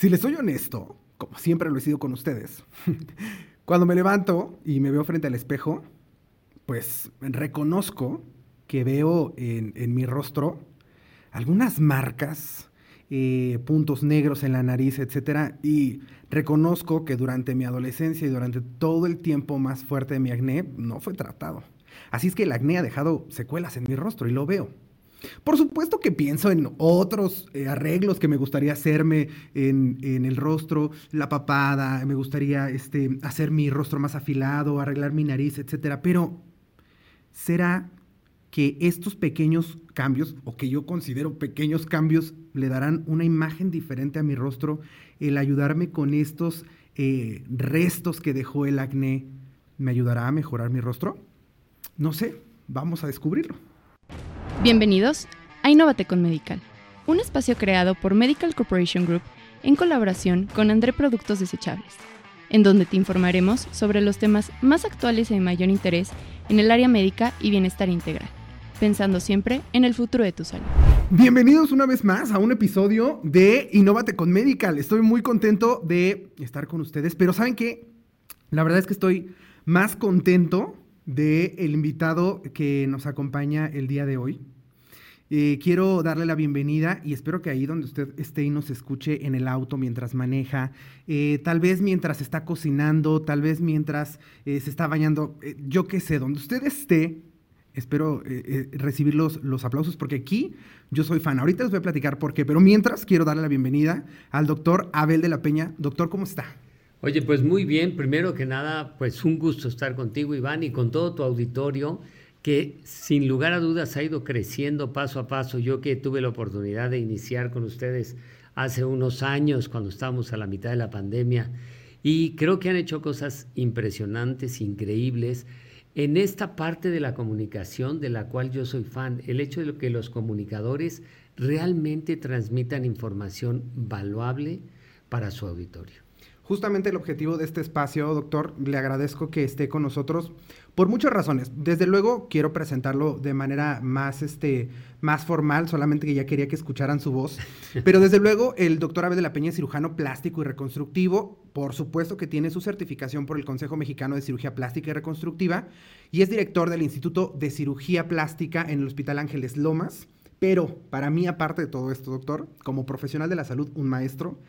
Si les soy honesto, como siempre lo he sido con ustedes, cuando me levanto y me veo frente al espejo, pues reconozco que veo en, mi rostro algunas marcas, eh, puntos negros en la nariz, etc. Y reconozco que durante mi adolescencia y durante todo el tiempo más fuerte de mi acné no fue tratado. Así es que el acné ha dejado secuelas en mi rostro y lo veo. Por supuesto que pienso en otros eh, arreglos que me gustaría hacerme en, el rostro, la papada, me gustaría este, hacer mi rostro más afilado, arreglar mi nariz, etc. Pero, ¿será que estos pequeños cambios, o que yo considero pequeños cambios, le darán una imagen diferente a mi rostro? El ayudarme con estos eh, restos que dejó el acné, ¿me ayudará a mejorar mi rostro? No sé, vamos a descubrirlo. Bienvenidos a Innovate con Medical, un espacio creado por Medical Corporation Group en colaboración con André Productos Desechables, en donde te informaremos sobre los temas más actuales y de mayor interés en el área médica y bienestar integral, pensando siempre en el futuro de tu salud. Bienvenidos una vez más a un episodio de Innovate con Medical. Estoy muy contento de estar con ustedes, pero ¿saben qué? La verdad es que estoy más contento del el invitado que nos acompaña el día de hoy. Eh, quiero darle la bienvenida y espero que ahí donde usted esté y nos escuche en el auto mientras maneja, eh, tal vez mientras está cocinando, tal vez mientras eh, se está bañando, yo qué sé, donde usted esté, espero recibir los, los, aplausos porque aquí yo soy fan. Ahorita les voy a platicar por qué, pero mientras quiero darle la bienvenida al doctor Abel de la Peña. Doctor, ¿cómo está? Oye, pues muy bien. Primero que nada, pues un gusto estar contigo, Iván, y con todo tu auditorio que sin lugar a dudas ha ido creciendo paso a paso. Yo que tuve la oportunidad de iniciar con ustedes hace unos años, cuando estábamos a la mitad de la pandemia, y creo que han hecho cosas impresionantes, increíbles. En esta parte de la comunicación de la cual yo soy fan, el hecho de que los comunicadores realmente transmitan información valuable para su auditorio. Justamente el objetivo de este espacio, doctor, le agradezco que esté con nosotros por muchas razones. Desde luego quiero presentarlo de manera más, este, más formal, solamente que ya quería que escucharan su voz. Pero desde luego el doctor Abel de la Peña es cirujano plástico y reconstructivo. Por supuesto que tiene su certificación por el Consejo Mexicano de Cirugía Plástica y Reconstructiva y es director del Instituto de Cirugía Plástica en el Hospital Ángeles Lomas. Pero para mí, aparte de todo esto, doctor, como profesional de la salud, un maestro,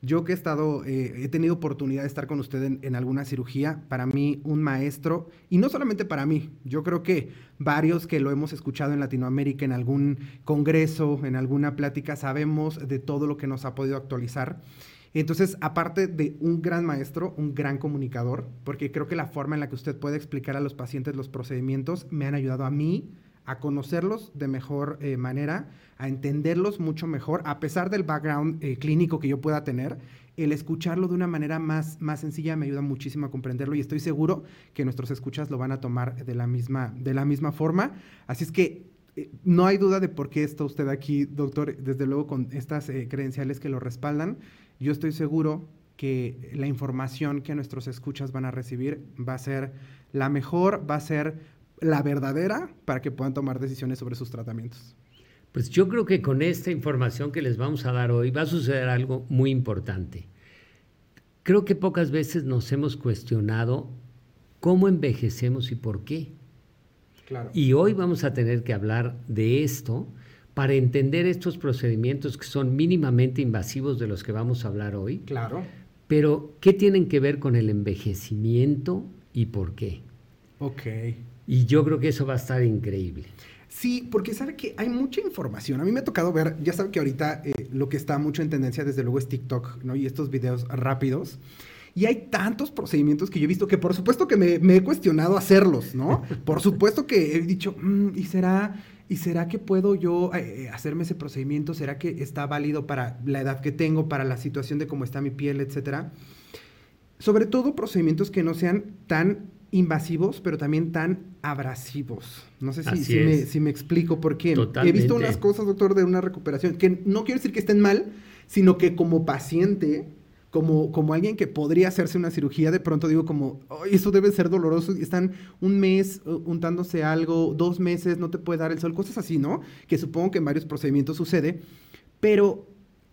yo que he estado, eh, he tenido oportunidad de estar con usted en, alguna cirugía, para mí un maestro, y no solamente para mí, yo creo que varios que lo hemos escuchado en Latinoamérica, en algún congreso, en alguna plática, sabemos de todo lo que nos ha podido actualizar. Entonces, aparte de un gran maestro, un gran comunicador, porque creo que la forma en la que usted puede explicar a los pacientes los procedimientos me han ayudado a mí a conocerlos de mejor eh, manera, a entenderlos mucho mejor, a pesar del background eh, clínico que yo pueda tener, el escucharlo de una manera más, más sencilla me ayuda muchísimo a comprenderlo y estoy seguro que nuestros escuchas lo van a tomar de la misma, de la misma forma. Así es que eh, no hay duda de por qué está usted aquí, doctor, desde luego con estas credenciales que lo respaldan. Yo estoy seguro que la información que nuestros escuchas van a recibir va a ser la mejor, va a ser la verdadera para que puedan tomar decisiones sobre sus tratamientos. Pues yo creo que con esta información que les vamos a dar hoy va a suceder algo muy importante. Creo que pocas veces nos hemos cuestionado cómo envejecemos y por qué. Claro. Y hoy vamos a tener que hablar de esto para entender estos procedimientos que son mínimamente invasivos de los que vamos a hablar hoy. Claro. Pero, ¿qué tienen que ver con el envejecimiento y por qué? Ok. Y yo creo que eso va a estar increíble. Sí, porque sabe que hay mucha información. A mí me ha tocado ver, ya sabe que ahorita eh, lo que está mucho en tendencia desde luego es TikTok, ¿no? Y estos videos rápidos. Y hay tantos procedimientos que yo he visto que por supuesto que me, he cuestionado hacerlos, ¿no? Por supuesto que he dicho, mm, ¿y será, ¿y será que puedo yo eh, eh, hacerme ese procedimiento? ¿Será que está válido para la edad que tengo, para la situación de cómo está mi piel, etcétera? Sobre todo procedimientos que no sean tan invasivos, pero también tan abrasivos. No sé si, me, explico por qué. He visto unas cosas, doctor, de una recuperación, que no quiero decir que estén mal, sino que como paciente, como, como alguien que podría hacerse una cirugía, de pronto digo como, eso debe ser doloroso, están un mes uh, untándose algo, dos meses, no te puede dar el sol, cosas así, ¿no? Que supongo que en varios procedimientos sucede, pero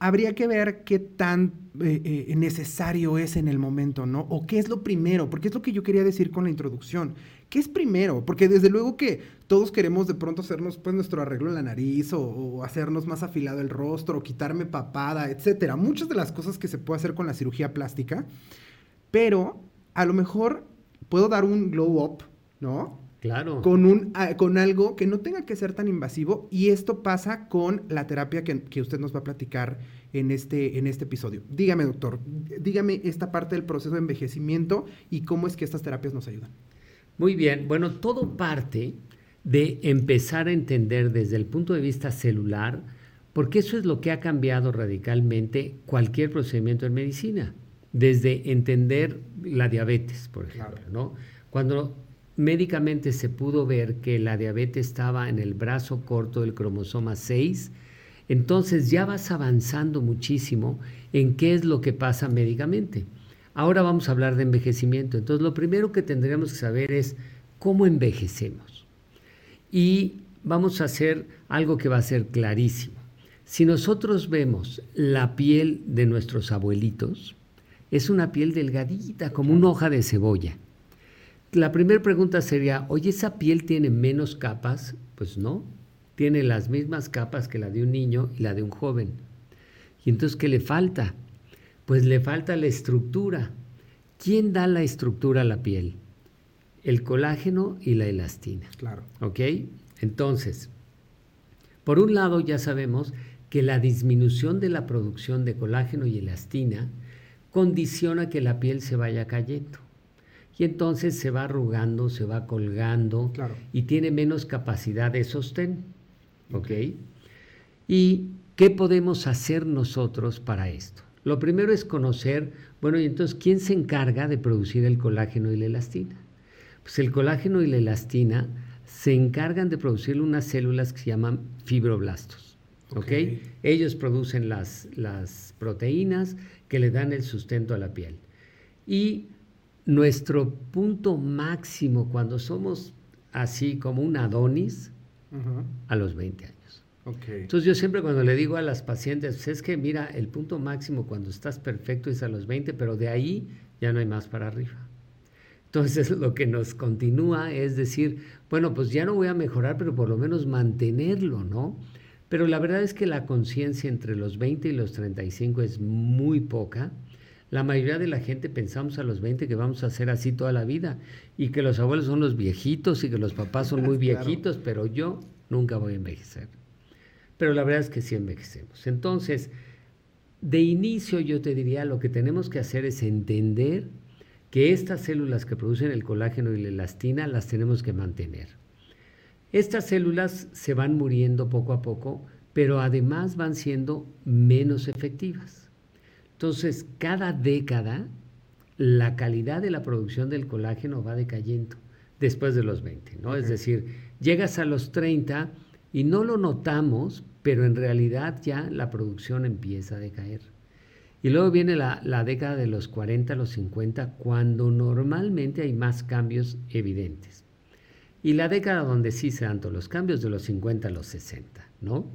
habría que ver qué tan eh, eh, necesario es en el momento, ¿no? O qué es lo primero, porque es lo que yo quería decir con la introducción. ¿Qué es primero? Porque desde luego que todos queremos de pronto hacernos pues nuestro arreglo en la nariz o, hacernos más afilado el rostro o quitarme papada, etcétera. Muchas de las cosas que se puede hacer con la cirugía plástica, pero a lo mejor puedo dar un glow up, ¿no? Claro. Con, un, ah, con algo que no tenga que ser tan invasivo y esto pasa con la terapia que, que, usted nos va a platicar en este, en este episodio. Dígame, doctor, dígame esta parte del proceso de envejecimiento y cómo es que estas terapias nos ayudan. Muy bien, bueno, todo parte de empezar a entender desde el punto de vista celular, porque eso es lo que ha cambiado radicalmente cualquier procedimiento en medicina, desde entender la diabetes, por ejemplo, ¿no? Cuando médicamente se pudo ver que la diabetes estaba en el brazo corto del cromosoma 6, entonces ya vas avanzando muchísimo en qué es lo que pasa médicamente. Ahora vamos a hablar de envejecimiento. Entonces, lo primero que tendríamos que saber es cómo envejecemos. Y vamos a hacer algo que va a ser clarísimo. Si nosotros vemos la piel de nuestros abuelitos, es una piel delgadita, como una hoja de cebolla. La primera pregunta sería, oye, ¿esa piel tiene menos capas? Pues no, tiene las mismas capas que la de un niño y la de un joven. ¿Y entonces qué le falta? Pues le falta la estructura. ¿Quién da la estructura a la piel? El colágeno y la elastina. Claro. ¿Ok? Entonces, por un lado ya sabemos que la disminución de la producción de colágeno y elastina condiciona que la piel se vaya cayendo. Y entonces se va arrugando, se va colgando y tiene menos capacidad de sostén. ¿Ok? ¿Y qué podemos hacer nosotros para esto? Lo primero es conocer, bueno, y entonces, ¿quién se encarga de producir el colágeno y la elastina? Pues el colágeno y la elastina se encargan de producir unas células que se llaman fibroblastos. ¿Ok? Ellos producen las, las proteínas que le dan el sustento a la piel. Y nuestro punto máximo cuando somos así como un Adonis, a los 20 años. Entonces yo siempre cuando le digo a las pacientes, pues es que mira, el punto máximo cuando estás perfecto es a los 20, pero de ahí ya no hay más para arriba. Entonces lo que nos continúa es decir, bueno, pues ya no voy a mejorar, pero por lo menos mantenerlo, ¿no? Pero la verdad es que la conciencia entre los 20 y los 35 es muy poca. La mayoría de la gente pensamos a los 20 que vamos a ser así toda la vida y que los abuelos son los viejitos y que los papás son muy viejitos, pero yo nunca voy a envejecer pero la verdad es que sí envejecemos. Entonces, de inicio yo te diría, lo que tenemos que hacer es entender que estas células que producen el colágeno y la elastina las tenemos que mantener. Estas células se van muriendo poco a poco, pero además van siendo menos efectivas. Entonces, cada década, la calidad de la producción del colágeno va decayendo después de los 20, ¿no? Es decir, llegas a los 30 y no lo notamos, pero en realidad ya la producción empieza a decaer. Y luego viene la, década de los 40, los 50, cuando normalmente hay más cambios evidentes. Y la década donde sí se dan todos los cambios, de los 50 a los 60, ¿no?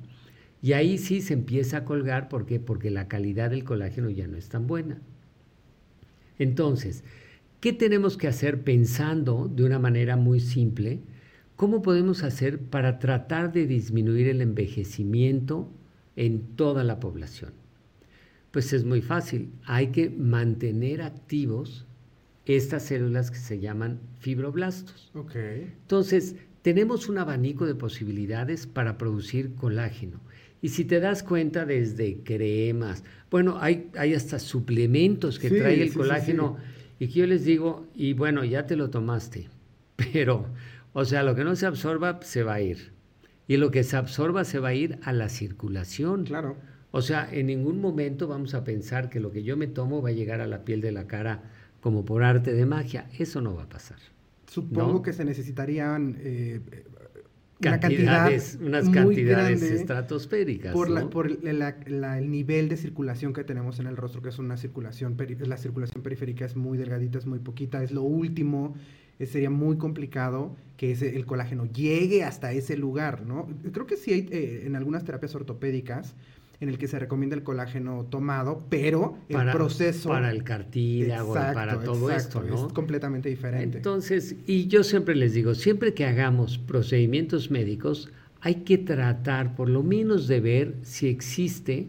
Y ahí sí se empieza a colgar, ¿por qué? Porque la calidad del colágeno ya no es tan buena. Entonces, ¿qué tenemos que hacer pensando de una manera muy simple? ¿Cómo podemos hacer para tratar de disminuir el envejecimiento en toda la población? Pues es muy fácil. Hay que mantener activos estas células que se llaman fibroblastos. Entonces, tenemos un abanico de posibilidades para producir colágeno. Y si te das cuenta, desde cremas, bueno, hay, hay hasta suplementos que trae el colágeno y que yo les digo, y bueno, ya te lo tomaste, pero o sea, lo que no se absorba se va a ir. Y lo que se absorba se va a ir a la circulación. Claro. O sea, en ningún momento vamos a pensar que lo que yo me tomo va a llegar a la piel de la cara como por arte de magia. Eso no va a pasar. Supongo que se necesitarían eh, cantidades, unas cantidades estratosféricas. Por, la, por el nivel de circulación que tenemos en el rostro, que es una circulación, la circulación periférica es muy delgadita, es muy poquita, es lo último eh, sería muy complicado que ese, el colágeno llegue hasta ese lugar, ¿no? Creo que sí hay eh, en algunas terapias ortopédicas, en el que se recomienda el colágeno tomado, pero el proceso... Para el cartílago, para todo esto, ¿no? Es completamente diferente. Entonces, y yo siempre les digo, siempre que hagamos procedimientos médicos, hay que tratar por lo menos de ver si existe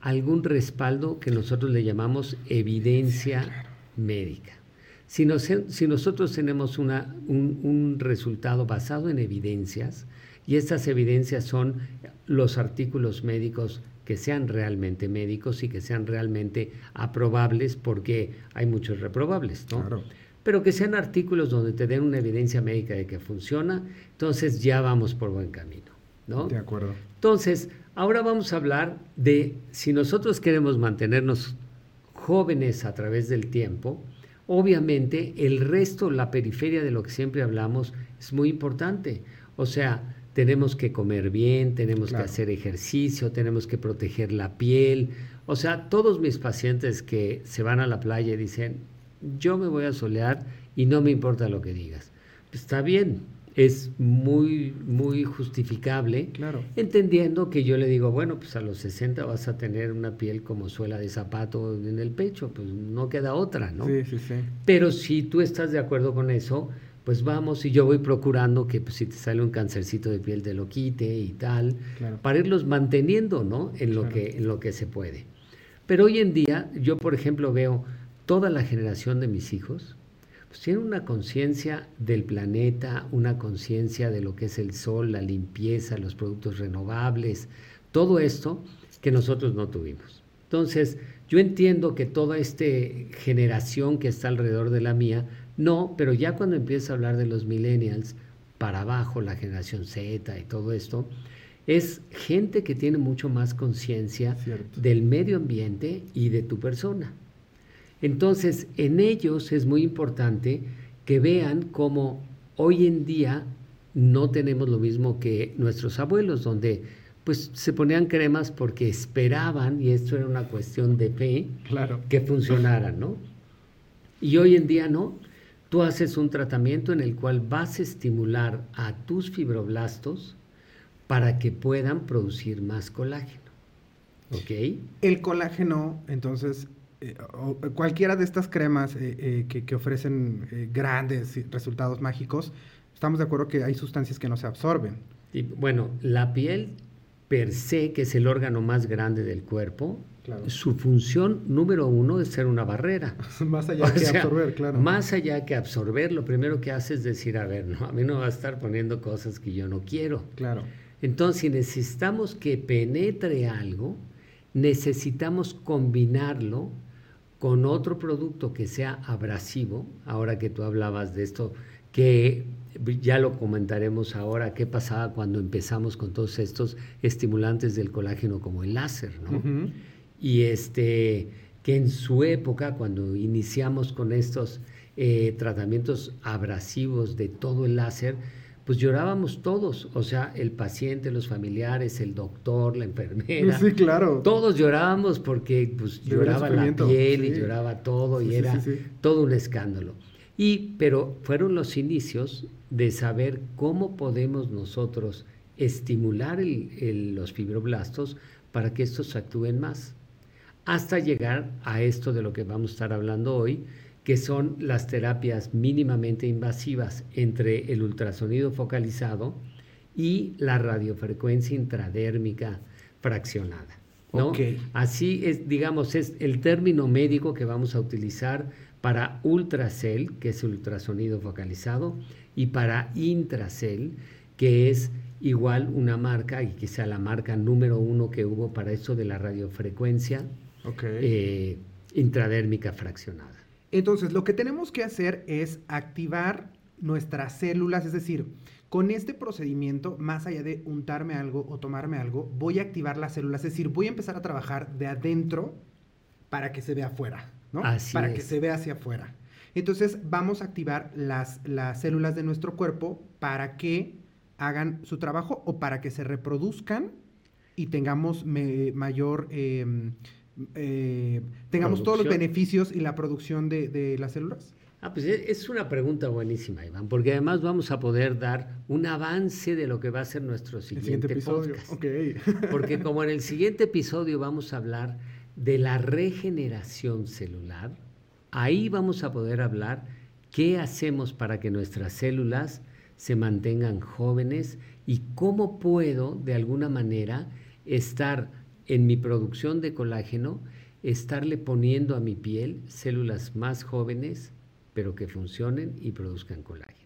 algún respaldo que nosotros le llamamos evidencia médica. Si, si, nosotros tenemos una, un, un, resultado basado en evidencias, y estas evidencias son los artículos médicos que sean realmente médicos y que sean realmente aprobables, porque hay muchos reprobables, ¿no? Claro. Pero que sean artículos donde te den una evidencia médica de que funciona, entonces ya vamos por buen camino, ¿no? De acuerdo. Entonces, ahora vamos a hablar de si nosotros queremos mantenernos jóvenes a través del tiempo, obviamente el resto, la periferia de lo que siempre hablamos, es muy importante. O sea, tenemos que comer bien, tenemos que hacer ejercicio, tenemos que proteger la piel. O sea, todos mis pacientes que se van a la playa y dicen, yo me voy a solear y no me importa lo que digas. Pues está bien, es muy, muy justificable, claro. entendiendo que yo le digo, bueno, pues a los 60 vas a tener una piel como suela de zapato en el pecho, pues no queda otra, ¿no? Sí, sí, sí. Pero si tú estás de acuerdo con eso, pues vamos y yo voy procurando que pues, si te sale un cancercito de piel te lo quite y tal, para irlos manteniendo, ¿no? En lo, que, en lo que se puede. Pero hoy en día, yo por ejemplo veo toda la generación de mis hijos, pues tienen una conciencia del planeta, una conciencia de lo que es el sol, la limpieza, los productos renovables, todo esto que nosotros no tuvimos. Entonces, yo entiendo que toda esta generación que está alrededor de la mía, no, pero ya cuando empieza a hablar de los millennials, para abajo, la generación Z y todo esto, es gente que tiene mucho más conciencia del medio ambiente y de tu persona. Entonces, en ellos es muy importante que vean cómo hoy en día no tenemos lo mismo que nuestros abuelos, donde pues se ponían cremas porque esperaban, y esto era una cuestión de fe, claro. que funcionaran, ¿no? Y hoy en día no. Tú haces un tratamiento en el cual vas a estimular a tus fibroblastos para que puedan producir más colágeno. ¿Ok? El colágeno, entonces, eh, cualquiera de estas cremas eh, eh, que, ofrecen grandes resultados mágicos, estamos de acuerdo que hay sustancias que no se absorben. Y, bueno, la piel per se, que es el órgano más grande del cuerpo, su función número uno es ser una barrera. más allá que absorber, claro. Más allá que absorber, lo primero que hace es decir, a ver, no, a mí no va a estar poniendo cosas que yo no quiero. Claro. Entonces, si necesitamos que penetre algo, necesitamos combinarlo con otro producto que sea abrasivo, ahora que tú hablabas de esto, que ya lo comentaremos ahora, qué pasaba cuando empezamos con todos estos estimulantes del colágeno como el láser, ¿no? Y este, que en su época, cuando iniciamos con estos eh, tratamientos abrasivos de todo el láser, pues llorábamos todos, o sea, el paciente, los familiares, el doctor, la enfermera. Sí, claro. Todos llorábamos porque pues, lloraba la piel y lloraba todo y era todo un escándalo. Y, pero fueron los inicios de saber cómo podemos nosotros estimular los fibroblastos para que estos actúen más, hasta llegar a esto de lo que vamos a estar hablando hoy, que son las terapias mínimamente invasivas entre el ultrasonido focalizado y la radiofrecuencia intradérmica fraccionada. ¿no? Así es, digamos, es el término médico que vamos a utilizar para ultracel, que es el ultrasonido focalizado, y para intracel, que es igual una marca, y sea la marca número uno que hubo para eso de la radiofrecuencia eh, intradérmica fraccionada. Entonces, lo que tenemos que hacer es activar nuestras células, es decir, con este procedimiento, más allá de untarme algo o tomarme algo, voy a activar las células, es decir, voy a empezar a trabajar de adentro para que se vea afuera, ¿no? para que se vea hacia afuera. Entonces, vamos a activar las, las células de nuestro cuerpo para que hagan su trabajo o para que se reproduzcan y tengamos mayor... Em, eh, tengamos todos los beneficios y la producción de, las células? Ah, pues e, es una pregunta buenísima, Iván, porque además vamos a poder dar un avance de lo que va a ser nuestro siguiente, episodio. podcast. Porque como en el siguiente episodio vamos a hablar de la regeneración celular, ahí vamos a poder hablar qué hacemos para que nuestras células se mantengan jóvenes y cómo puedo de alguna manera estar en mi producción de colágeno, estarle poniendo a mi piel células más jóvenes, pero que funcionen y produzcan colágeno.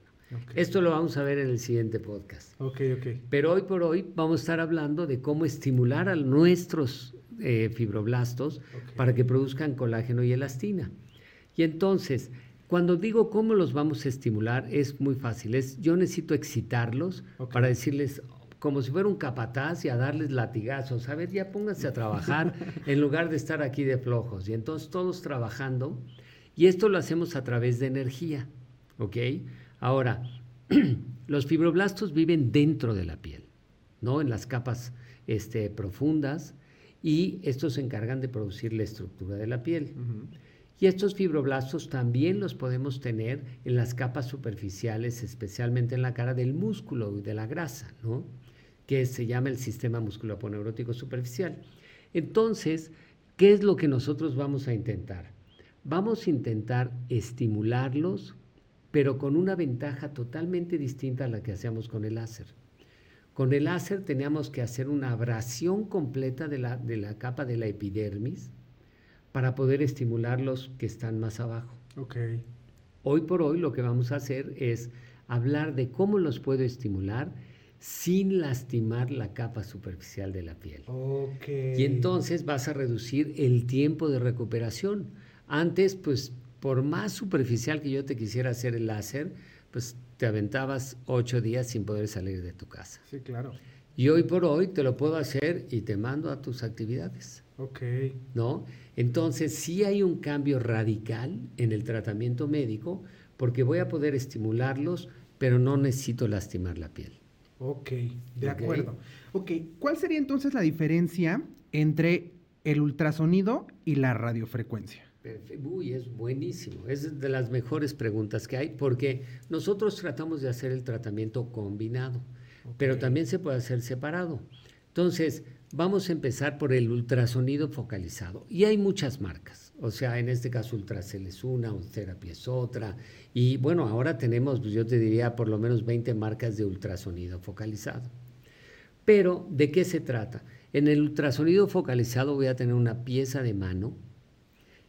Esto lo vamos a ver en el siguiente podcast. Okay, okay. Pero hoy por hoy vamos a estar hablando de cómo estimular a nuestros eh, fibroblastos para que produzcan colágeno y elastina. Y entonces, cuando digo cómo los vamos a estimular, es muy fácil. Es, yo necesito excitarlos para decirles, como si fuera un capataz y a darles latigazos. A ver, ya pónganse a trabajar en lugar de estar aquí de flojos. Y entonces todos trabajando. Y esto lo hacemos a través de energía. ¿Ok? Ahora, los fibroblastos viven dentro de la piel, ¿no? En las capas este, profundas. Y estos se encargan de producir la estructura de la piel. Y estos fibroblastos también los podemos tener en las capas superficiales, especialmente en la cara del músculo y de la grasa, ¿no? Que se llama el sistema musculoponeurótico superficial. Entonces, ¿qué es lo que nosotros vamos a intentar? Vamos a intentar estimularlos, pero con una ventaja totalmente distinta a la que hacíamos con el láser. Con el láser teníamos que hacer una abrasión completa de la, de la capa de la epidermis, para poder estimular los que están más abajo. Okay. Hoy por hoy lo que vamos a hacer es hablar de cómo los puedo estimular sin lastimar la capa superficial de la piel. Okay. Y entonces vas a reducir el tiempo de recuperación. Antes, pues, por más superficial que yo te quisiera hacer el láser, pues te aventabas ocho días sin poder salir de tu casa. Sí, claro. Y hoy por hoy te lo puedo hacer y te mando a tus actividades. Ok. ¿No? Entonces sí hay un cambio radical en el tratamiento médico porque voy a poder estimularlos, pero no necesito lastimar la piel. Ok, de acuerdo. Ok, ¿cuál sería entonces la diferencia entre el ultrasonido y la radiofrecuencia? Uy, es buenísimo. Es de las mejores preguntas que hay porque nosotros tratamos de hacer el tratamiento combinado, pero también se puede hacer separado. Entonces, Vamos a empezar por el ultrasonido focalizado. Y hay muchas marcas. O sea, en este caso Ultracel es una, Ultherapy es otra. Y bueno, ahora tenemos, pues yo te diría, por lo menos 20 marcas de ultrasonido focalizado. Pero, ¿de qué se trata? En el ultrasonido focalizado voy a tener una pieza de mano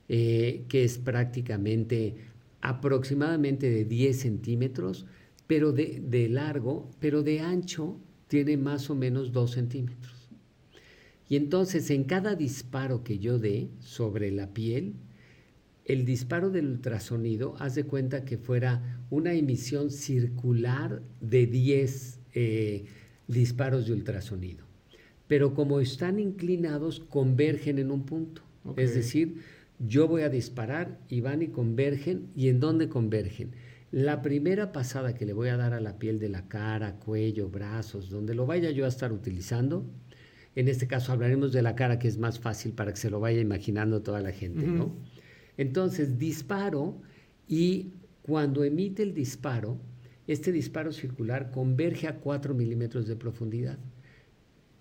eh, que es prácticamente aproximadamente de 10 centímetros, pero de, de largo, pero de ancho tiene más o menos 2 centímetros. Y entonces en cada disparo que yo dé sobre la piel, el disparo del ultrasonido, haz de cuenta que fuera una emisión circular de 10 eh, disparos de ultrasonido. Pero como están inclinados, convergen en un punto. Es decir, yo voy a disparar y van y convergen. ¿Y en dónde convergen? La primera pasada que le voy a dar a la piel de la cara, cuello, brazos, donde lo vaya yo a estar utilizando, en este caso hablaremos de la cara, que es más fácil para que se lo vaya imaginando toda la gente, ¿no? Entonces, disparo y cuando emite el disparo, este disparo circular converge a 4 milímetros de profundidad.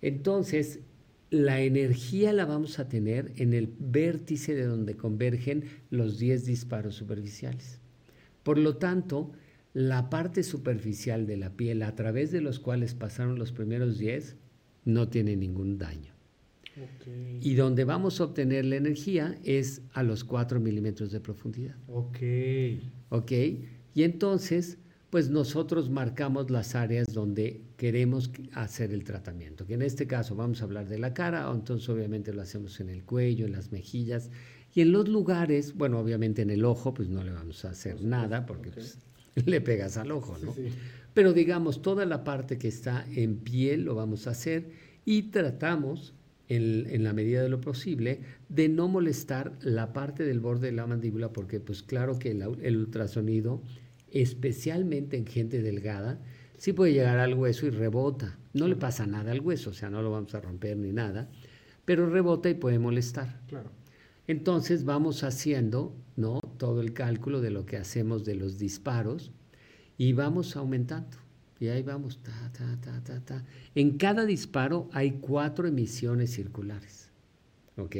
Entonces, la energía la vamos a tener en el vértice de donde convergen los 10 disparos superficiales. Por lo tanto, la parte superficial de la piel a través de los cuales pasaron los primeros 10 no tiene ningún daño. Y donde vamos a obtener la energía es a los 4 milímetros de profundidad. Ok. Ok. Y entonces, pues nosotros marcamos las áreas donde queremos hacer el tratamiento. Que en este caso vamos a hablar de la cara, entonces obviamente lo hacemos en el cuello, en las mejillas. Y en los lugares, bueno, obviamente en el ojo, pues no le vamos a hacer nada porque pues, le pegas al ojo, ¿no? Sí, sí. Pero digamos, toda la parte que está en piel lo vamos a hacer y tratamos, en, la medida de lo posible, de no molestar la parte del borde de la mandíbula, porque pues claro que el, ultrasonido, especialmente en gente delgada, sí puede llegar al hueso y rebota. No le pasa nada al hueso, o sea, no lo vamos a romper ni nada, pero rebota y puede molestar. Claro. Entonces vamos haciendo. Todo el cálculo de lo que hacemos de los disparos y vamos aumentando. Y ahí vamos, ta, ta, ta, ta, ta. En cada disparo hay cuatro emisiones circulares. ¿Ok?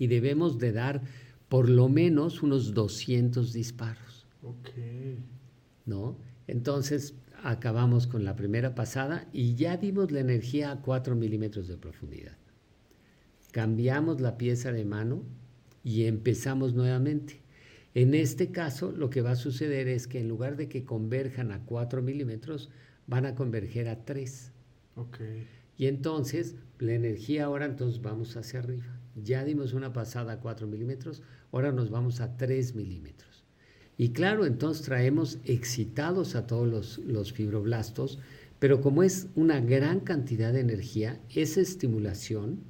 Y debemos de dar por lo menos unos 200 disparos. Ok. ¿No? Entonces acabamos con la primera pasada y ya dimos la energía a 4 milímetros de profundidad. Cambiamos la pieza de mano y empezamos nuevamente. En este caso, lo que va a suceder es que en lugar de que converjan a 4 milímetros, van a converger a 3. Okay. Y entonces, la energía ahora, entonces vamos hacia arriba. Ya dimos una pasada a 4 milímetros, ahora nos vamos a 3 milímetros. Y claro, entonces traemos excitados a todos los, los fibroblastos, pero como es una gran cantidad de energía, esa estimulación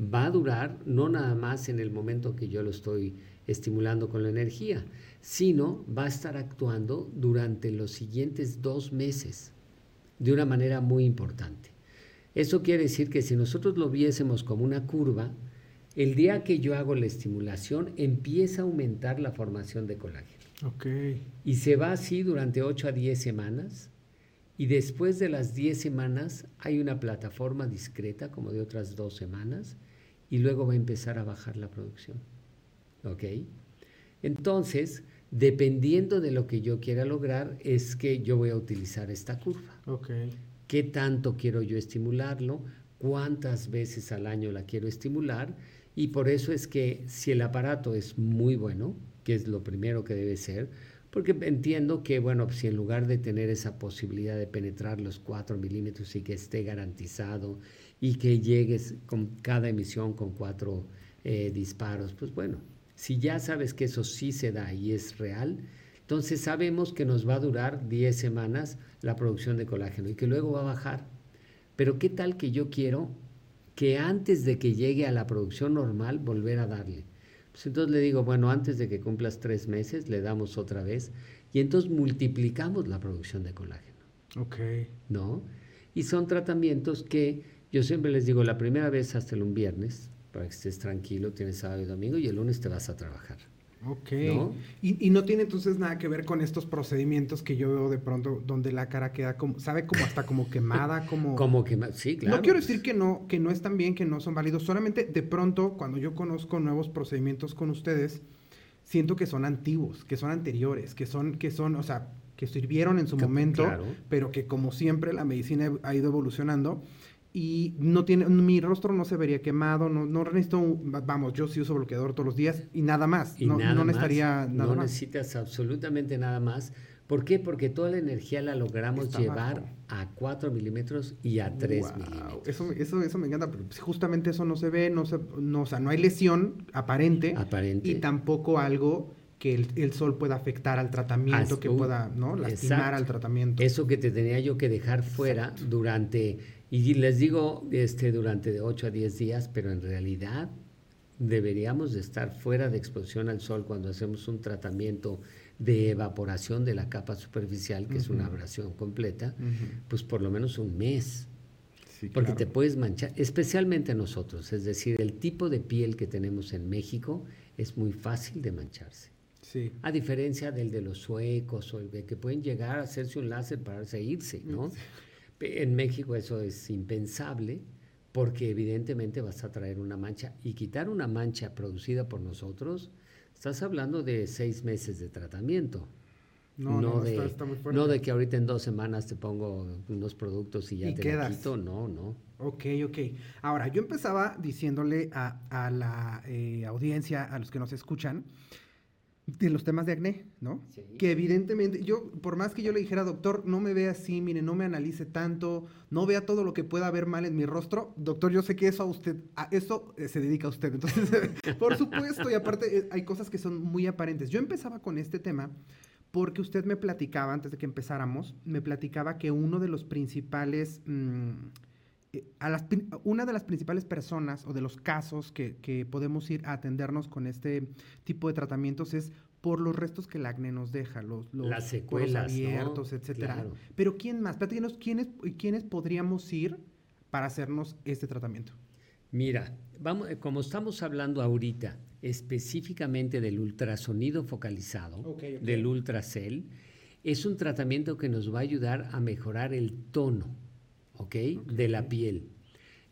va a durar no nada más en el momento que yo lo estoy estimulando con la energía, sino va a estar actuando durante los siguientes dos meses de una manera muy importante. Eso quiere decir que si nosotros lo viésemos como una curva, el día que yo hago la estimulación empieza a aumentar la formación de colágeno. Okay. Y se va así durante 8 a 10 semanas. Y después de las 10 semanas hay una plataforma discreta, como de otras dos semanas, y luego va a empezar a bajar la producción. ¿Ok? Entonces, dependiendo de lo que yo quiera lograr, es que yo voy a utilizar esta curva. Ok. ¿Qué tanto quiero yo estimularlo? ¿Cuántas veces al año la quiero estimular? Y por eso es que si el aparato es muy bueno, que es lo primero que debe ser, porque entiendo que, bueno, si en lugar de tener esa posibilidad de penetrar los 4 milímetros y que esté garantizado y que llegues con cada emisión con cuatro eh, disparos, pues bueno, si ya sabes que eso sí se da y es real, entonces sabemos que nos va a durar 10 semanas la producción de colágeno y que luego va a bajar. Pero ¿qué tal que yo quiero que antes de que llegue a la producción normal volver a darle? Pues entonces le digo, bueno, antes de que cumplas tres meses, le damos otra vez y entonces multiplicamos la producción de colágeno. Ok. ¿No? Y son tratamientos que yo siempre les digo, la primera vez hasta el un viernes, para que estés tranquilo, tienes sábado y domingo, y el lunes te vas a trabajar. Ok. Y, no tiene entonces nada que ver con estos procedimientos que yo veo de pronto donde la cara queda como, sabe como hasta como quemada, como... como quemada, sí, claro. No quiero decir que no, que no están bien, que no son válidos, solamente de pronto cuando yo conozco nuevos procedimientos con ustedes, siento que son antiguos, que son anteriores, que son, que son, o sea, que sirvieron en su momento, pero que como siempre la medicina ha ido evolucionando y no tiene, mi rostro no se vería quemado, no, no necesito, vamos, yo sí uso bloqueador todos los días y nada más, y no, nada no necesitaría más, nada no necesitas absolutamente nada más. ¿Por qué? Porque toda la energía la logramos llevar a 4 milímetros y a 3 milímetros. Eso, eso, eso me encanta, pero justamente eso no se ve, no se, no, o sea, no hay lesión aparente, aparente. y tampoco algo que el, sol pueda afectar al tratamiento, que pueda ¿no? lastimar al tratamiento. Eso que te tenía yo que dejar fuera durante y les digo este, durante de 8 a 10 días, pero en realidad deberíamos de estar fuera de exposición al sol cuando hacemos un tratamiento de evaporación de la capa superficial, que es una abrasión completa, pues por lo menos un mes. porque te puedes manchar, especialmente nosotros, es decir, el tipo de piel que tenemos en México es muy fácil de mancharse. Sí. A diferencia del de los suecos o el de que pueden llegar a hacerse un láser para irse, ¿no? En México eso es impensable porque evidentemente vas a traer una mancha y quitar una mancha producida por nosotros, estás hablando de seis meses de tratamiento. No, no, de, está, muy fuerte. no de que ahorita en dos semanas te pongo unos productos y ya te quedas. quito, no, no. Ok, ok. Ahora, yo empezaba diciéndole a, la eh, audiencia, a los que nos escuchan, de los temas de acné, ¿no? Que evidentemente, yo, por más que yo le dijera, doctor, no me vea así, mire, no me analice tanto, no vea todo lo que pueda haber mal en mi rostro, doctor, yo sé que eso a usted, a eso eh, se dedica a usted. Entonces, por supuesto, y aparte eh, hay cosas que son muy aparentes. Yo empezaba con este tema porque usted me platicaba, antes de que empezáramos, me platicaba que uno de los principales... Mm, a las, una de las principales personas o de los casos que, que, podemos ir a atendernos con este tipo de tratamientos es por los restos que el acné nos deja, los, los las secuelas abiertos, etcétera. Pero ¿quién más? Platícanos, ¿quiénes, ¿quiénes podríamos ir para hacernos este tratamiento? Mira, vamos, eh, como estamos hablando ahorita específicamente del ultrasonido focalizado, del ultracel, es un tratamiento que nos va a ayudar a mejorar el tono de la piel.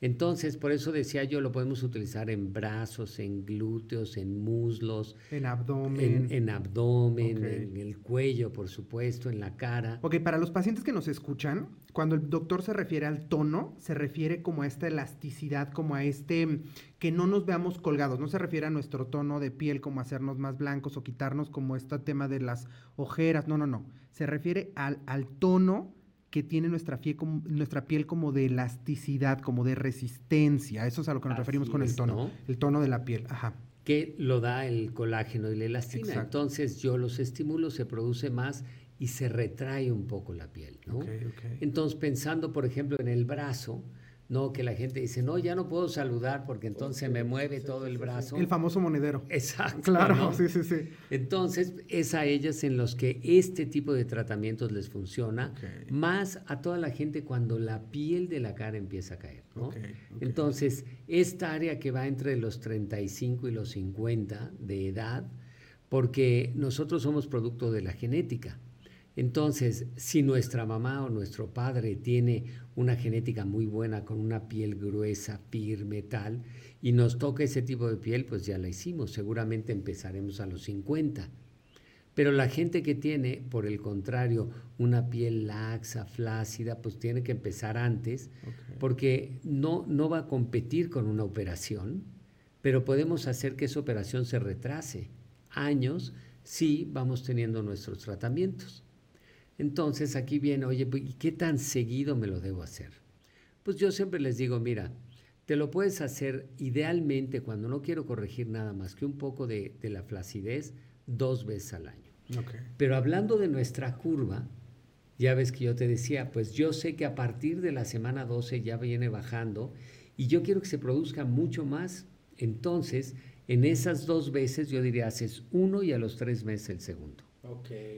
Entonces, por eso decía yo, lo podemos utilizar en brazos, en glúteos, en muslos. En abdomen. En, abdomen, en el cuello, por supuesto, en la cara. Ok, para los pacientes que nos escuchan, cuando el doctor se refiere al tono, se refiere como a esta elasticidad, como a este, que no nos veamos colgados. No se refiere a nuestro tono de piel, como hacernos más blancos o quitarnos como este tema de las ojeras. No, no, no. Se refiere al, al tono que tiene nuestra, como, nuestra piel como de elasticidad, como de resistencia. Eso es a lo que nos referimos con el tono. El tono de la piel, ajá. Que lo da el colágeno y la elastina. Entonces yo los estimulo, se produce más y se retrae un poco la piel, ¿no? Entonces pensando, por ejemplo, en el brazo, no, que la gente dice, no, ya no puedo saludar porque entonces me mueve todo el brazo. El famoso monedero. Exacto. Claro, sí, sí, sí. Entonces, es a ellas en los que este tipo de tratamientos les funciona, más a toda la gente cuando la piel de la cara empieza a caer. ¿no? Entonces, esta área que va entre los 35 y los 50 de edad, porque nosotros somos producto de la genética. Entonces, si nuestra mamá o nuestro padre tiene una genética muy buena, con una piel gruesa, firme, tal, y nos toca ese tipo de piel, pues ya la hicimos. Seguramente empezaremos a los 50. Pero la gente que tiene, por el contrario, una piel laxa, flácida, pues tiene que empezar antes, porque no, no va a competir con una operación, pero podemos hacer que esa operación se retrase años si vamos teniendo nuestros tratamientos. Entonces aquí viene, oye, ¿y qué tan seguido me lo debo hacer? Pues yo siempre les digo, mira, te lo puedes hacer idealmente cuando no quiero corregir nada más que un poco de, la flacidez dos veces al año. Pero hablando de nuestra curva, ya ves que yo te decía, pues yo sé que a partir de la semana 12 ya viene bajando y yo quiero que se produzca mucho más. Entonces, en esas dos veces yo diría, haces uno y a los tres meses el segundo.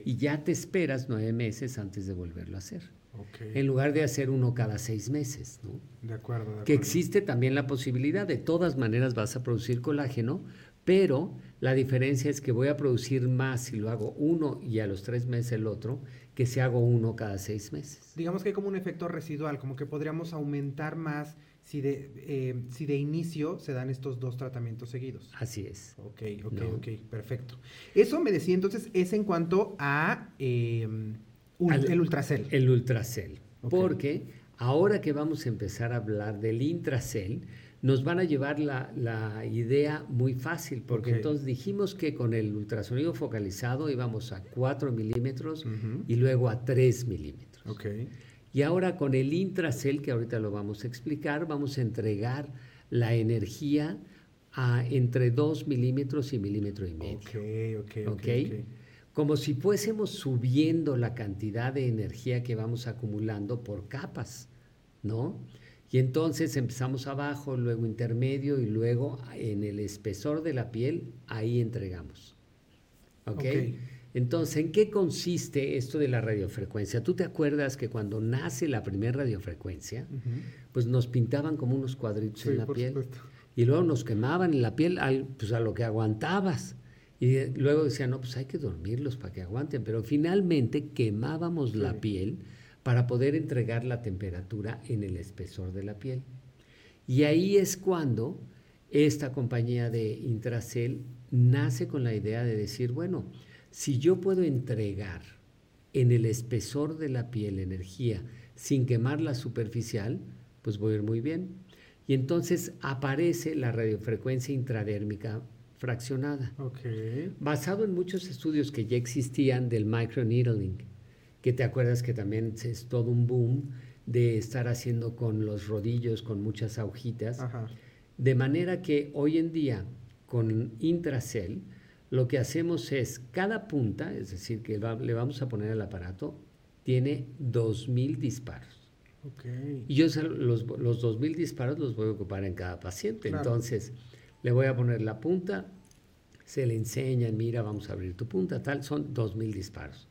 Y ya te esperas nueve meses antes de volverlo a hacer. En lugar de hacer uno cada seis meses, ¿no? De acuerdo, de acuerdo. Que existe también la posibilidad, de todas maneras vas a producir colágeno, pero la diferencia es que voy a producir más si lo hago uno y a los tres meses el otro, que si hago uno cada seis meses. Digamos que hay como un efecto residual, como que podríamos aumentar más si de, eh, si de inicio se dan estos dos tratamientos seguidos. Así es. Ok, ok, ok, perfecto. Eso me decía entonces, es en cuanto a em, el ultracel. El ultracel. Porque ahora que vamos a empezar a hablar del intracel, nos van a llevar la, idea muy fácil, porque entonces dijimos que con el ultrasonido focalizado íbamos a 4 milímetros y luego a 3 milímetros. Okay. Y ahora con el intracel, que ahorita lo vamos a explicar, vamos a entregar la energía a entre 2 milímetros y milímetro y medio. Ok, ok, ok. Como si fuésemos subiendo la cantidad de energía que vamos acumulando por capas, ¿no? Y entonces empezamos abajo, luego intermedio y luego en el espesor de la piel, ahí entregamos. ¿Ok? okay. Entonces, ¿en qué consiste esto de la radiofrecuencia? ¿Tú te acuerdas que cuando nace la primera radiofrecuencia, pues nos pintaban como unos cuadritos en la piel? Y luego nos quemaban en la piel al, pues a lo que aguantabas. Y luego decían, no, pues hay que dormirlos para que aguanten. Pero finalmente quemábamos la piel para poder entregar la temperatura en el espesor de la piel. Y ahí es cuando esta compañía de Intracel nace con la idea de decir, bueno, si yo puedo entregar en el espesor de la piel energía sin quemar la superficial, pues voy a ir muy bien. Y entonces aparece la radiofrecuencia intradérmica fraccionada. Basado en muchos estudios que ya existían del microneedling, que te acuerdas que también es todo un boom de estar haciendo con los rodillos, con muchas agujitas. De manera que hoy en día, con Intracel, lo que hacemos es, cada punta, es decir, que le vamos a poner al aparato, tiene 2.000 disparos. Y yo los, los 2.000 disparos los voy a ocupar en cada paciente. Entonces, le voy a poner la punta, se le enseña, mira, vamos a abrir tu punta, tal, son 2.000 disparos.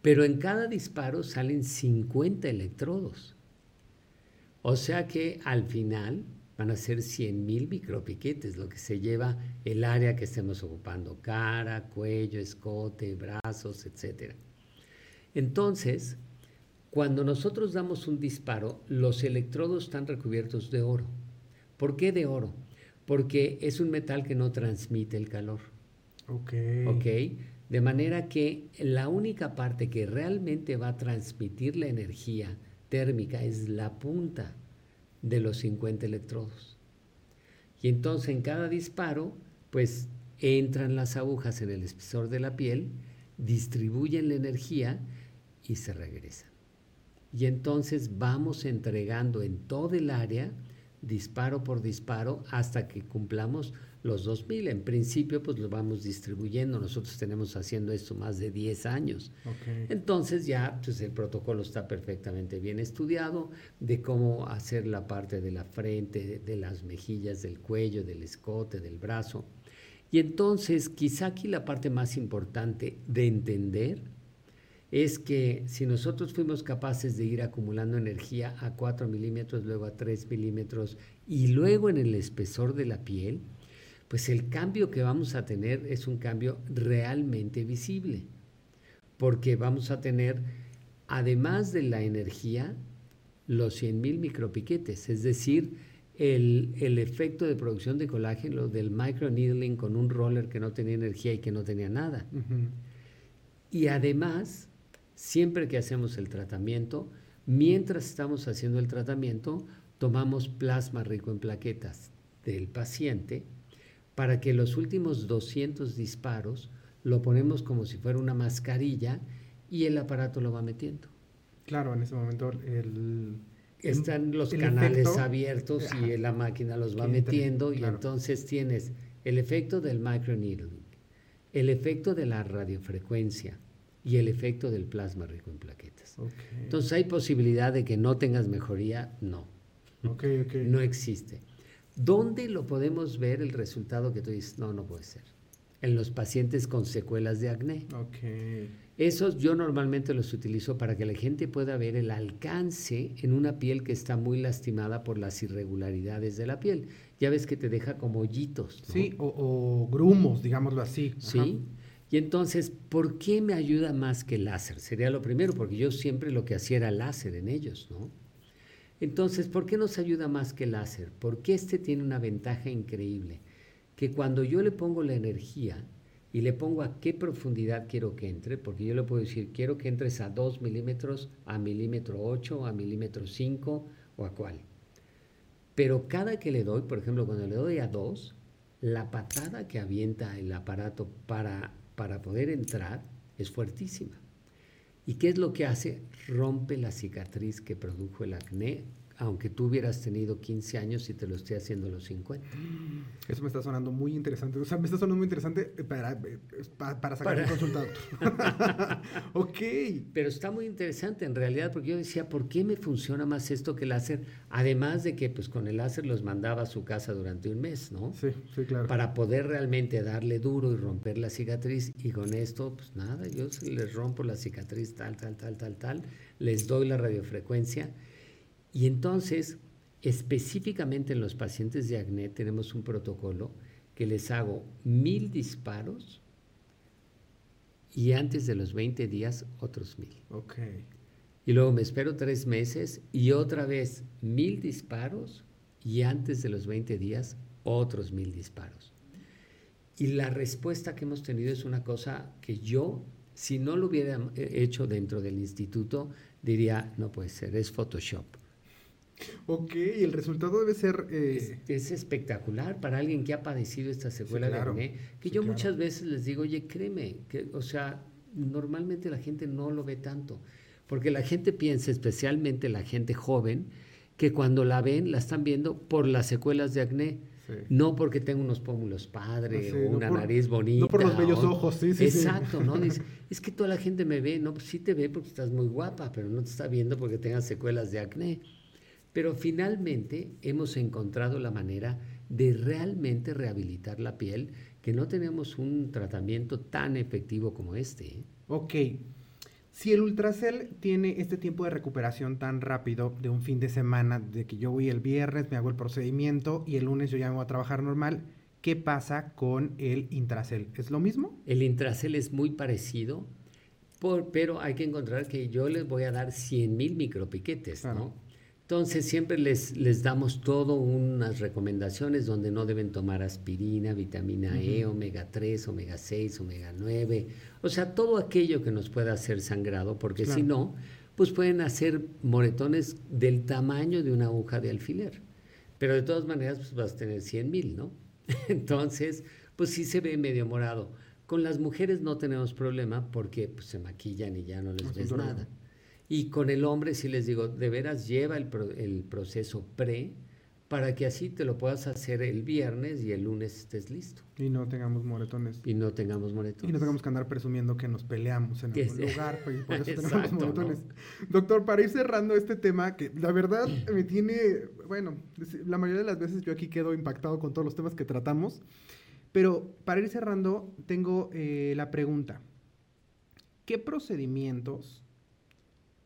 Pero en cada disparo salen 50 electrodos. O sea que al final van a ser 100 mil micropiquetes, lo que se lleva el área que estemos ocupando, cara, cuello, escote, brazos, etc. Entonces, cuando nosotros damos un disparo, los electrodos están recubiertos de oro. ¿Por qué de oro? Porque es un metal que no transmite el calor. Ok. Ok. De manera que la única parte que realmente va a transmitir la energía térmica es la punta de los 50 electrodos. Y entonces en cada disparo, pues entran las agujas en el espesor de la piel, distribuyen la energía y se regresan. Y entonces vamos entregando en todo el área, disparo por disparo, hasta que cumplamos los 2000. En principio, pues lo vamos distribuyendo. Nosotros tenemos haciendo esto más de 10 años. Entonces ya pues, el protocolo está perfectamente bien estudiado de cómo hacer la parte de la frente, de las mejillas, del cuello, del escote, del brazo. Y entonces, quizá aquí la parte más importante de entender es que si nosotros fuimos capaces de ir acumulando energía a 4 milímetros, luego a 3 milímetros y luego en el espesor de la piel, pues el cambio que vamos a tener es un cambio realmente visible, porque vamos a tener, además de la energía, los 100.000 micropiquetes, es decir, el, efecto de producción de colágeno del microneedling con un roller que no tenía energía y que no tenía nada. Y además, siempre que hacemos el tratamiento, mientras estamos haciendo el tratamiento, tomamos plasma rico en plaquetas del paciente para que los últimos 200 disparos lo ponemos como si fuera una mascarilla y el aparato lo va metiendo. Claro, en ese momento el... Están los canales abiertos y la máquina los va metiendo y entonces tienes el efecto del microneedling, el efecto de la radiofrecuencia y el efecto del plasma rico en plaquetas. Entonces, ¿hay posibilidad de que no tengas mejoría? No. No existe. ¿Dónde lo podemos ver el resultado que tú dices, no, no puede ser? En los pacientes con secuelas de acné. Okay. Esos yo normalmente los utilizo para que la gente pueda ver el alcance en una piel que está muy lastimada por las irregularidades de la piel. Ya ves que te deja como hoyitos. Sí, o, grumos, digámoslo así. Sí. Y entonces, ¿por qué me ayuda más que el láser? Sería lo primero, porque yo siempre lo que hacía era láser en ellos, ¿no? Entonces, ¿por qué nos ayuda más que el láser? Porque este tiene una ventaja increíble, que cuando yo le pongo la energía y le pongo a qué profundidad quiero que entre, porque yo le puedo decir, quiero que entres a 2 milímetros, a milímetro 8, a milímetro 5 o a cuál. Pero cada que le doy, por ejemplo, cuando le doy a 2, la patada que avienta el aparato para, para poder entrar es fuertísima. ¿Y qué es lo que hace? Rompe la cicatriz que produjo el acné, aunque tú hubieras tenido 15 años y te lo esté haciendo a los 50. Eso me está sonando muy interesante. O sea, me está sonando muy interesante para, para, sacar un resultado. ok. Pero está muy interesante en realidad, porque yo decía, ¿por qué me funciona más esto que el láser? Además de que pues con el láser los mandaba a su casa durante un mes, ¿no? Sí, sí, claro. Para poder realmente darle duro y romper la cicatriz. Y con esto, pues nada, yo les rompo la cicatriz tal, tal, tal, tal, tal, les doy la radiofrecuencia y entonces, específicamente en los pacientes de acné tenemos un protocolo que les hago mil disparos y antes de los 20 días otros mil. Ok. Y luego me espero tres meses y otra vez mil disparos y antes de los 20 días otros mil disparos. Y la respuesta que hemos tenido es una cosa que yo, si no lo hubiera hecho dentro del instituto, diría, no puede ser, es Photoshop. Ok, el resultado debe ser... Eh, es, espectacular para alguien que ha padecido esta secuela de acné, que yo muchas veces les digo, oye, créeme, que, o sea, normalmente la gente no lo ve tanto, porque la gente piensa, especialmente la gente joven, que cuando la ven, la están viendo por las secuelas de acné. No porque tenga unos pómulos padre o una nariz bonita. No por los bellos ojos, sí, sí. Exacto, ¿no? Dice, es que toda la gente me ve, no, pues sí te ve porque estás muy guapa, pero no te está viendo porque tengas secuelas de acné. Pero finalmente hemos encontrado la manera de realmente rehabilitar la piel, que no tenemos un tratamiento tan efectivo como este. ¿eh? Ok. Si el Ultracel tiene este tiempo de recuperación tan rápido de un fin de semana, de que yo voy el viernes, me hago el procedimiento y el lunes yo ya me voy a trabajar normal, ¿qué pasa con el Intracel? ¿Es lo mismo? El Intracel es muy parecido, por, pero hay que encontrar que yo les voy a dar 100 mil micropiquetes, ¿no? Entonces siempre les, les damos todo unas recomendaciones donde no deben tomar aspirina, vitamina E, omega 3, omega 6, omega 9, o sea, todo aquello que nos pueda hacer sangrado, porque si no, pues pueden hacer moretones del tamaño de una aguja de alfiler. Pero de todas maneras, pues vas a tener 100 mil, ¿no? Entonces, pues sí se ve medio morado. Con las mujeres no tenemos problema porque pues, se maquillan y ya no les ves nada. Y con el hombre sí les digo, de veras lleva el, el, proceso pre para que así te lo puedas hacer el viernes y el lunes estés listo. Y no tengamos moretones. Y no tengamos moretones. Y no tengamos que andar presumiendo que nos peleamos en algún lugar, pues, por eso tenemos moretones. Doctor, para ir cerrando este tema, que la verdad me tiene, bueno, la mayoría de las veces yo aquí quedo impactado con todos los temas que tratamos, pero para ir cerrando, tengo eh, la pregunta. ¿Qué procedimientos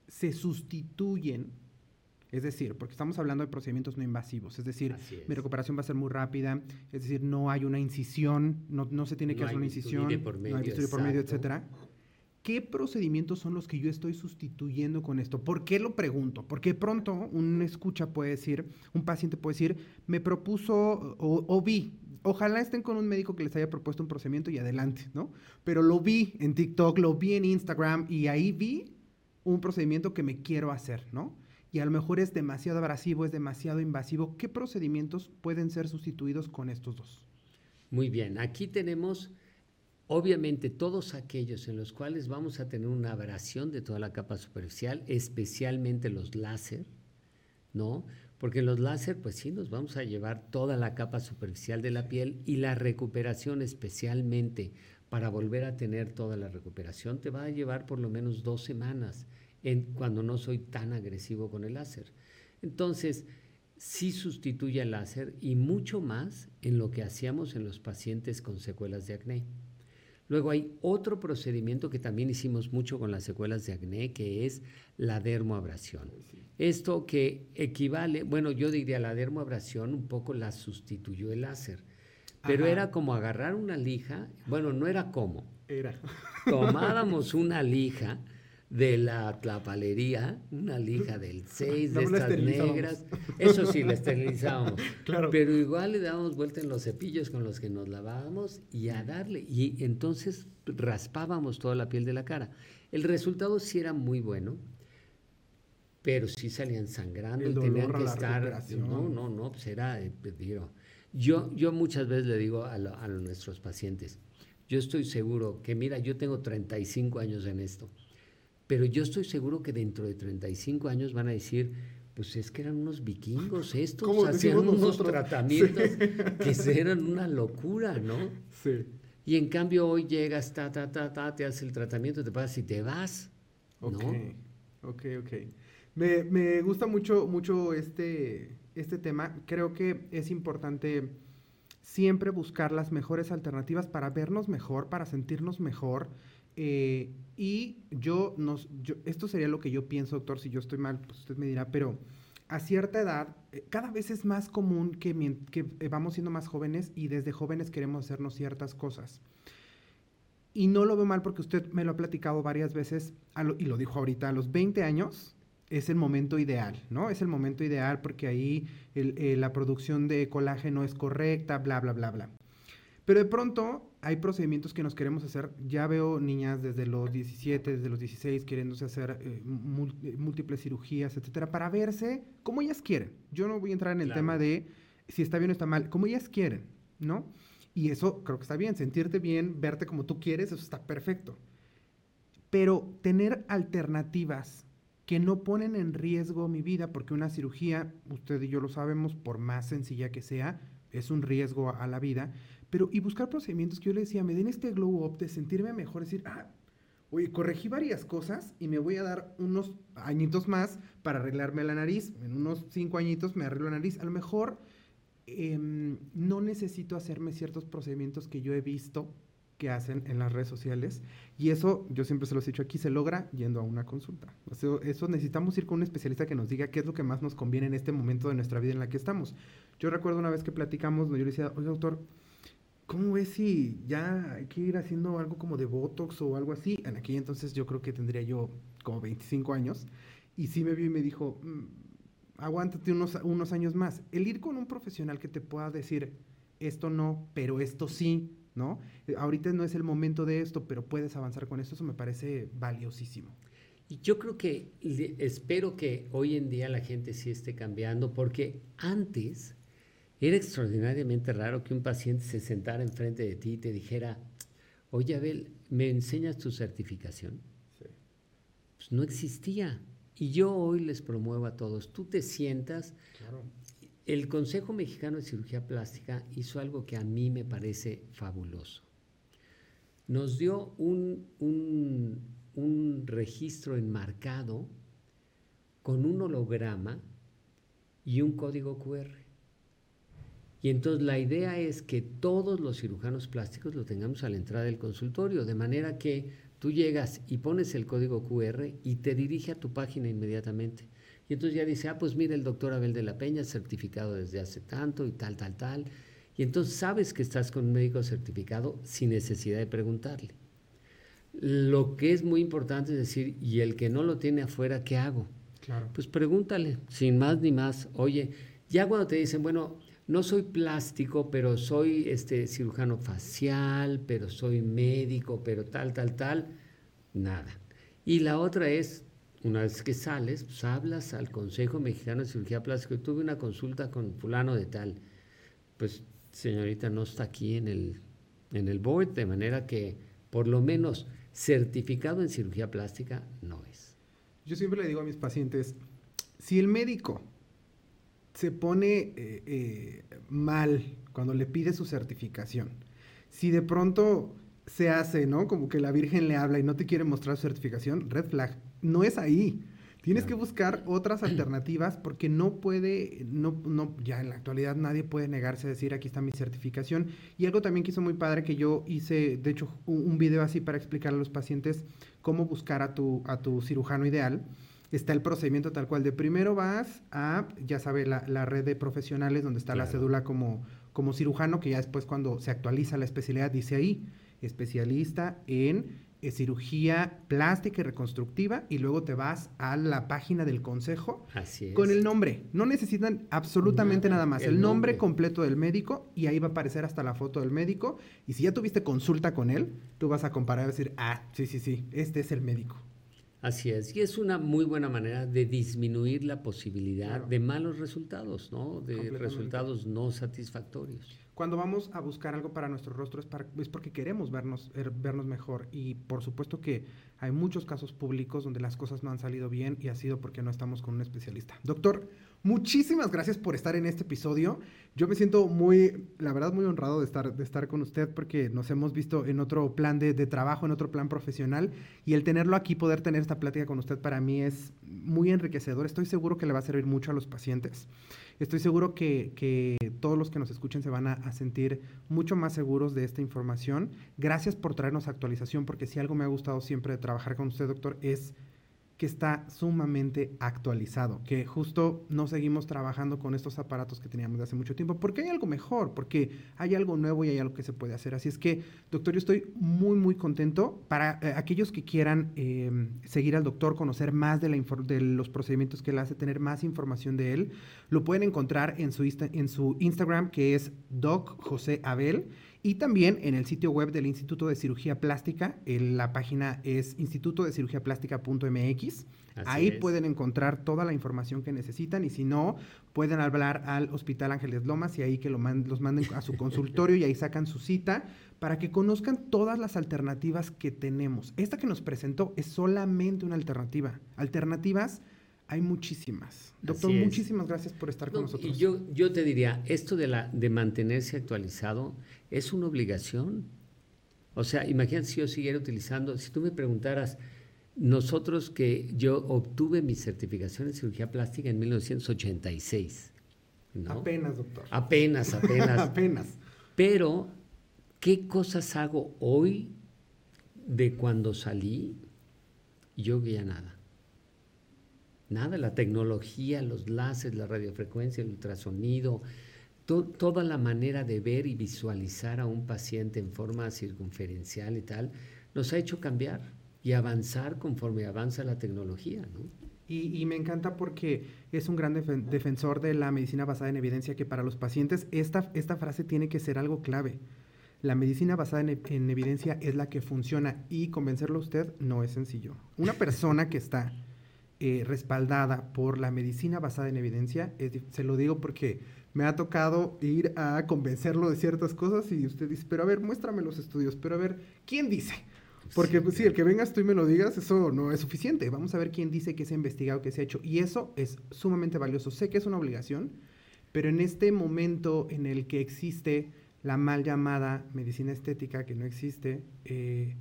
se sustituyen, es decir, porque estamos hablando de procedimientos no invasivos, es decir, mi recuperación va a ser muy rápida, es decir, no hay una incisión, no, no se tiene que hacer una incisión, por medio, no hay por medio, etcétera. ¿Qué procedimientos son los que yo estoy sustituyendo con esto? ¿Por qué lo pregunto? Porque pronto un escucha puede decir, un paciente puede decir, me propuso o, o, vi, ojalá estén con un médico que les haya propuesto un procedimiento y adelante, ¿no? Pero lo vi en TikTok, lo vi en Instagram y ahí vi un procedimiento que me quiero hacer, ¿no? Y a lo mejor es demasiado abrasivo, es demasiado invasivo. ¿Qué procedimientos pueden ser sustituidos con estos dos? Muy bien, aquí tenemos obviamente todos aquellos en los cuales vamos a tener una abrasión de toda la capa superficial, especialmente los láser, ¿no? Porque los láser, pues sí, nos vamos a llevar toda la capa superficial de la piel y la recuperación especialmente para volver a tener toda la recuperación te va a llevar por lo menos dos semanas en, cuando no soy tan agresivo con el láser. Entonces, sí sustituye el láser y mucho más en lo que hacíamos en los pacientes con secuelas de acné. Luego hay otro procedimiento que también hicimos mucho con las secuelas de acné, que es la dermoabrasión. Esto que equivale, bueno, yo diría la dermoabrasión un poco la sustituyó el láser pero era como agarrar una lija, bueno, no era como. Era. Tomábamos una lija de la tlapalería, una lija del 6 de estas negras. Eso sí, la esterilizábamos. Claro. Pero igual le dábamos vuelta en los cepillos con los que nos lavábamos y a darle. Y entonces raspábamos toda la piel de la cara. El resultado sí era muy bueno, pero sí salían sangrando y tenían que estar. No, no, no, pues era, eh, digo, yo, yo muchas veces le digo a, nuestros pacientes, yo estoy seguro que, mira, yo tengo 35 años en esto, pero yo estoy seguro que dentro de 35 años van a decir, pues es que eran unos vikingos estos, hacían unos tratamientos que eran una locura, ¿no? Sí. Y en cambio hoy llegas, ta, ta, ta, ta, te haces el tratamiento, te pasas y te vas, ¿no? Ok, ok, Me, me gusta mucho, mucho este, este tema, creo que es importante siempre buscar las mejores alternativas para vernos mejor, para sentirnos mejor. Eh, y yo, nos, esto sería lo que yo pienso, doctor, si yo estoy mal, pues usted me dirá, pero a cierta edad, eh, cada vez es más común que, que eh, vamos siendo más jóvenes y desde jóvenes queremos hacernos ciertas cosas. Y no lo veo mal porque usted me lo ha platicado varias veces, y lo dijo ahorita, a los 20 años, es el momento ideal, ¿no? Es el momento ideal porque ahí eh, la producción de colágeno es correcta, bla, bla, bla, bla. Pero de pronto hay procedimientos que nos queremos hacer. Ya veo niñas desde los 17, desde los 16 queriéndose hacer eh, eh, múltiples cirugías, etcétera, para verse como ellas quieren. Yo no voy a entrar en el tema de si está bien o está mal, como ellas quieren, ¿no? Y eso creo que está bien, sentirte bien, verte como tú quieres, eso está perfecto. Pero tener alternativas que no ponen en riesgo mi vida, porque una cirugía, usted y yo lo sabemos, por más sencilla que sea, es un riesgo a, la vida, pero y buscar procedimientos que yo le decía, me den este glow up de sentirme mejor, decir, ah, oye, corregí varias cosas y me voy a dar unos añitos más para arreglarme la nariz, en unos cinco añitos me arreglo la nariz, a lo mejor em, no necesito hacerme ciertos procedimientos que yo he visto que hacen en las redes sociales. Y eso, yo siempre se los he dicho aquí, se logra yendo a una consulta. eso necesitamos ir con un especialista que nos diga qué es lo que más nos conviene en este momento de nuestra vida en la que estamos. Yo recuerdo una vez que platicamos, yo le decía, oye, doctor, ¿cómo ves si ya hay que ir haciendo algo como de Botox o algo así? En aquel entonces yo creo que tendría yo como 25 años. Y sí me vio y me dijo, mm, aguántate unos, unos años más. El ir con un profesional que te pueda decir, esto no, pero esto sí, ¿no? Ahorita no es el momento de esto, pero puedes avanzar con esto, eso me parece valiosísimo. Y yo creo que espero que hoy en día la gente sí esté cambiando, porque antes era extraordinariamente raro que un paciente se sentara enfrente de ti y te dijera, oye Abel, ¿me enseñas tu certificación? Sí. Pues no existía. Y yo hoy les promuevo a todos, tú te sientas, claro. El Consejo Mexicano de Cirugía Plástica hizo algo que a mí me parece fabuloso. Nos dio un, un, registro enmarcado con un holograma y un código QR. Y entonces la idea es que todos los cirujanos plásticos lo tengamos a la entrada del consultorio, de manera que tú llegas y pones el código QR y te dirige a tu página inmediatamente. Y entonces ya dice, ah, pues mira el doctor Abel de la Peña, certificado desde hace tanto y tal, tal, tal. Y entonces sabes que estás con un médico certificado sin necesidad de preguntarle. Lo que es muy importante es decir, y el que no lo tiene afuera, ¿qué hago? Claro. Pues pregúntale, sin más ni más. Oye, ya cuando te dicen, bueno, no soy plástico, pero soy este cirujano facial, pero soy médico, pero tal, tal, tal, nada. Y la otra es, una vez que sales, pues hablas al Consejo Mexicano de Cirugía Plástica. Tuve una consulta con fulano de tal. Pues, señorita, no está aquí en el, en el board, de manera que, por lo menos, certificado en cirugía plástica no es. Yo siempre le digo a mis pacientes, si el médico se pone eh, eh, mal cuando le pide su certificación, si de pronto se hace, ¿no? Como que la Virgen le habla y no te quiere mostrar su certificación, red flag no es ahí. Tienes que buscar otras alternativas porque no puede, no, no, ya en la actualidad nadie puede negarse a decir aquí está mi certificación. Y algo también que hizo muy padre que yo hice, de hecho, un, video así para explicar a los pacientes cómo buscar a tu, a tu cirujano ideal. Está el procedimiento tal cual. De primero vas a, ya sabe, la, red de profesionales donde está la cédula como, como cirujano, que ya después cuando se actualiza la especialidad dice ahí, especialista en cirugía plástica y reconstructiva y luego te vas a la página del consejo con el nombre. No necesitan absolutamente nada, más. El, nombre. completo del médico y ahí va a aparecer hasta la foto del médico. Y si ya tuviste consulta con él, tú vas a comparar y decir, ah, sí, sí, sí, este es el médico. Así es, y es una muy buena manera de disminuir la posibilidad de malos resultados, ¿no? De resultados no satisfactorios cuando vamos a buscar algo para nuestro rostro es, es porque queremos vernos, er, vernos mejor. Y por supuesto que hay muchos casos públicos donde las cosas no han salido bien y ha sido porque no estamos con un especialista. Doctor, muchísimas gracias por estar en este episodio. Yo me siento muy, la verdad, muy honrado de estar, de estar con usted porque nos hemos visto en otro plan de, de trabajo, en otro plan profesional. Y el tenerlo aquí, poder tener esta plática con usted para mí es muy enriquecedor. Estoy seguro que le va a servir mucho a los pacientes. Estoy seguro que, todos los que nos escuchen se van a, sentir mucho más seguros de esta información. Gracias por traernos actualización, porque si algo me ha gustado siempre de trabajar con usted, doctor, es que está sumamente actualizado, que justo no seguimos trabajando con estos aparatos que teníamos de hace mucho tiempo, porque hay algo mejor, porque hay algo nuevo y hay algo que se puede hacer. Así es que, doctor, yo estoy muy, muy contento. Para eh, aquellos que quieran eh, seguir al doctor, conocer más de, la de los procedimientos que él hace, tener más información de él, lo pueden encontrar en su, en su Instagram, que es Doc José Abel. Y también en el sitio web del Instituto de Cirugía Plástica, la página es institutodecirugíaplástica.mx. Ahí pueden encontrar toda la información que necesitan y si no, pueden hablar al Hospital Ángeles Lomas y ahí que lo los manden a su consultorio y ahí sacan su cita para que conozcan todas las alternativas que tenemos. Esta que nos presentó es solamente una alternativa. Alternativas hay muchísimas. Doctor, muchísimas gracias por estar con nosotros. Y yo, yo te diría, esto de, la, de mantenerse actualizado es una obligación. O sea, imagínate si yo siguiera utilizando, si tú me preguntaras, nosotros que yo obtuve mi certificación en cirugía plástica en 1986. Apenas, doctor. Apenas, apenas. apenas. Pero ¿qué cosas hago hoy de cuando salí? Yo ya nada. Nada, la tecnología, los láseres, la radiofrecuencia, el ultrasonido, toda la manera de ver y visualizar a un paciente en forma circunferencial y tal, nos ha hecho cambiar y avanzar conforme avanza la tecnología. ¿no? Y, me encanta porque es un gran defensor de la medicina basada en evidencia, que para los pacientes esta, esta frase tiene que ser algo clave. La medicina basada en, en evidencia es la que funciona y convencerlo a usted no es sencillo. Una persona que está eh, respaldada por la medicina basada en evidencia, se lo digo porque me ha tocado ir a convencerlo de ciertas cosas y usted dice, pero a ver, muéstrame los estudios, pero a ver, ¿quién dice? Porque pues, sí, el que vengas tú y me lo digas, eso no es suficiente. Vamos a ver quién dice que se ha investigado, que se ha hecho. Y eso es sumamente valioso. Sé que es una obligación, pero en este momento en el que existe la mal llamada medicina estética, que no existe, eh,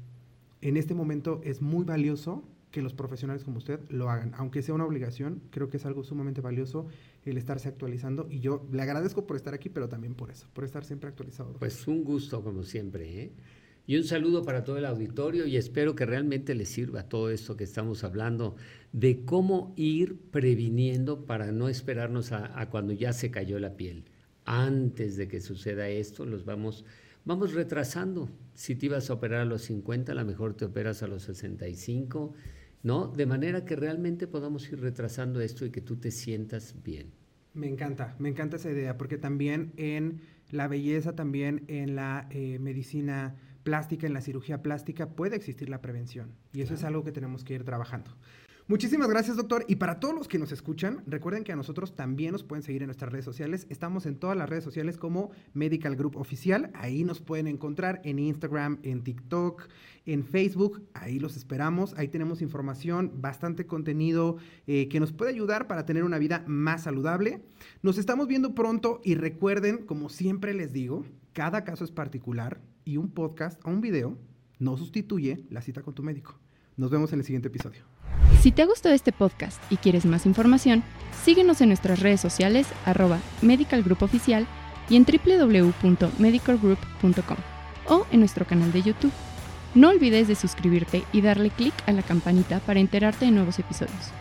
en este momento es muy valioso que los profesionales como usted lo hagan. Aunque sea una obligación, creo que es algo sumamente valioso el estarse actualizando y yo le agradezco por estar aquí, pero también por eso, por estar siempre actualizado. Pues un gusto como siempre, ¿eh? Y un saludo para todo el auditorio y espero que realmente les sirva todo esto que estamos hablando de cómo ir previniendo para no esperarnos a, cuando ya se cayó la piel. Antes de que suceda esto, los vamos, vamos retrasando. Si te ibas a operar a los 50, a lo mejor te operas a los 65 ¿no? De manera que realmente podamos ir retrasando esto y que tú te sientas bien. Me encanta, me encanta esa idea, porque también en la belleza, también en la eh, medicina plástica, en la cirugía plástica, puede existir la prevención. Y eso es algo que tenemos que ir trabajando. Muchísimas gracias, doctor. Y para todos los que nos escuchan, recuerden que a nosotros también nos pueden seguir en nuestras redes sociales. Estamos en todas las redes sociales como Medical Group Oficial. Ahí nos pueden encontrar en Instagram, en TikTok, en Facebook. Ahí los esperamos. Ahí tenemos información, bastante contenido eh, que nos puede ayudar para tener una vida más saludable. Nos estamos viendo pronto y recuerden, como siempre les digo, cada caso es particular y un podcast o un video no sustituye la cita con tu médico. Nos vemos en el siguiente episodio. Si te ha gustado este podcast y quieres más información, síguenos en nuestras redes sociales arroba Medical Group Oficial y en www.medicalgroup.com o en nuestro canal de YouTube. No olvides de suscribirte y darle clic a la campanita para enterarte de nuevos episodios.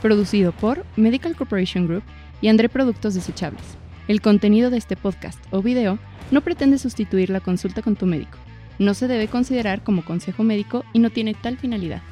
Producido por Medical Corporation Group y André Productos Desechables. El contenido de este podcast o video no pretende sustituir la consulta con tu médico. No se debe considerar como consejo médico y no tiene tal finalidad.